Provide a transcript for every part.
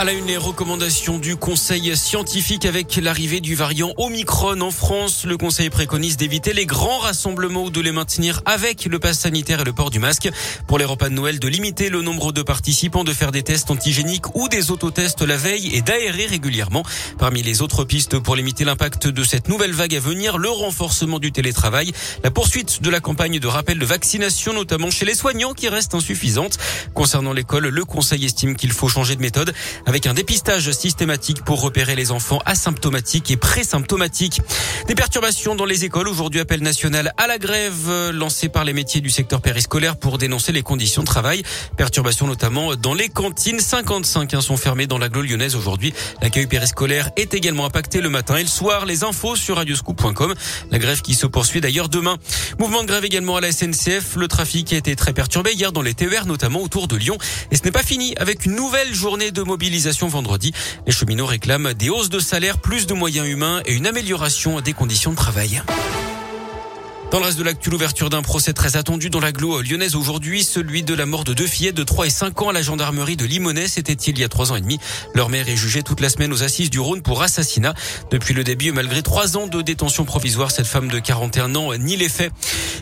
À la une, les recommandations du Conseil scientifique avec l'arrivée du variant Omicron en France. Le Conseil préconise d'éviter les grands rassemblements ou de les maintenir avec le pass sanitaire et le port du masque. Pour les repas de Noël, de limiter le nombre de participants, de faire des tests antigéniques ou des autotests la veille et d'aérer régulièrement. Parmi les autres pistes pour limiter l'impact de cette nouvelle vague à venir, le renforcement du télétravail, la poursuite de la campagne de rappel de vaccination, notamment chez les soignants qui reste insuffisante. Concernant l'école, le Conseil estime qu'il faut changer de méthode avec un dépistage systématique pour repérer les enfants asymptomatiques et présymptomatiques. Des perturbations dans les écoles. Aujourd'hui, appel national à la grève euh, lancé par les métiers du secteur périscolaire pour dénoncer les conditions de travail. Perturbations notamment dans les cantines. 55 hein, sont fermées dans l'agglo lyonnaise aujourd'hui. L'accueil périscolaire est également impacté le matin et le soir. Les infos sur radioscoop.com. La grève qui se poursuit d'ailleurs demain. Mouvement de grève également à la SNCF. Le trafic a été très perturbé hier dans les TER, notamment autour de Lyon. Et ce n'est pas fini avec une nouvelle journée de mobilisation vendredi. Les cheminots réclament des hausses de salaire, plus de moyens humains et une amélioration des conditions de travail. Dans le reste de l'actu, l'ouverture d'un procès très attendu dans l'agglo lyonnaise aujourd'hui, celui de la mort de deux fillettes de 3 et 5 ans à la gendarmerie de Limonest. C'était il y a trois ans et demi. Leur mère est jugée toute la semaine aux assises du Rhône pour assassinat. Depuis le début, malgré trois ans de détention provisoire, cette femme de 41 ans nie les faits.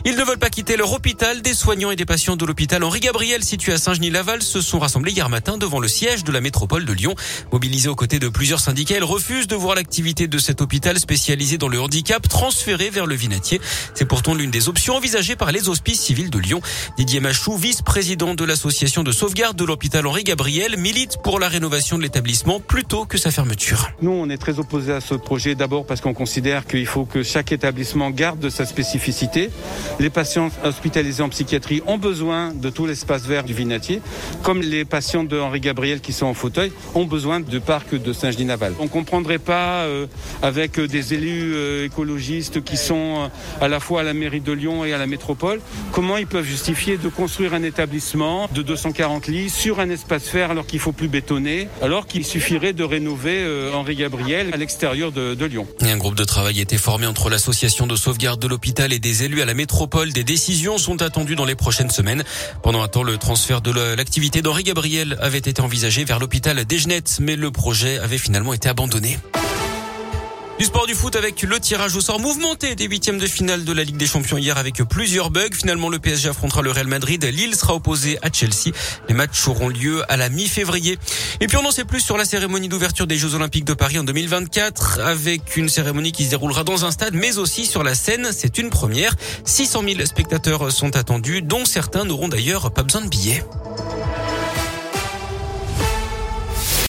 Ils ne veulent pas quitter leur hôpital. Des soignants et des patients de l'hôpital Henri Gabriel, situé à Saint-Genis-Laval, se sont rassemblés hier matin devant le siège de la métropole de Lyon. Mobilisés aux côtés de plusieurs syndicats, ils refusent de voir l'activité de cet hôpital spécialisé dans le handicap transférée vers le Vinatier. C'est pour pourtant l'une des options envisagées par les hospices civils de Lyon. Didier Machou, vice-président de l'association de sauvegarde de l'hôpital Henri Gabriel, milite pour la rénovation de l'établissement plutôt que sa fermeture. Nous, on est très opposés à ce projet d'abord parce qu'on considère qu'il faut que chaque établissement garde sa spécificité. Les patients hospitalisés en psychiatrie ont besoin de tout l'espace vert du Vinatier, comme les patients de Henri Gabriel qui sont en fauteuil ont besoin du parc de Saint-Genis-Naval. On comprendrait pas euh, avec des élus euh, écologistes qui sont euh, à la fois à la mairie de Lyon et à la métropole, comment ils peuvent justifier de construire un établissement de 240 lits sur un espace vert alors qu'il faut plus bétonner, alors qu'il suffirait de rénover Henri Gabriel à l'extérieur de Lyon. un groupe de travail a été formé entre l'association de sauvegarde de l'hôpital et des élus à la métropole. Des décisions sont attendues dans les prochaines semaines. Pendant un temps, le transfert de l'activité d'Henri Gabriel avait été envisagé vers l'hôpital d'Egenet, mais le projet avait finalement été abandonné. Du sport du foot avec le tirage au sort mouvementé des huitièmes de finale de la Ligue des Champions hier avec plusieurs bugs. Finalement, le PSG affrontera le Real Madrid. Lille sera opposé à Chelsea. Les matchs auront lieu à la mi-février. Et puis on n'en sait plus sur la cérémonie d'ouverture des Jeux Olympiques de Paris en 2024 avec une cérémonie qui se déroulera dans un stade mais aussi sur la scène. C'est une première. 600 000 spectateurs sont attendus dont certains n'auront d'ailleurs pas besoin de billets.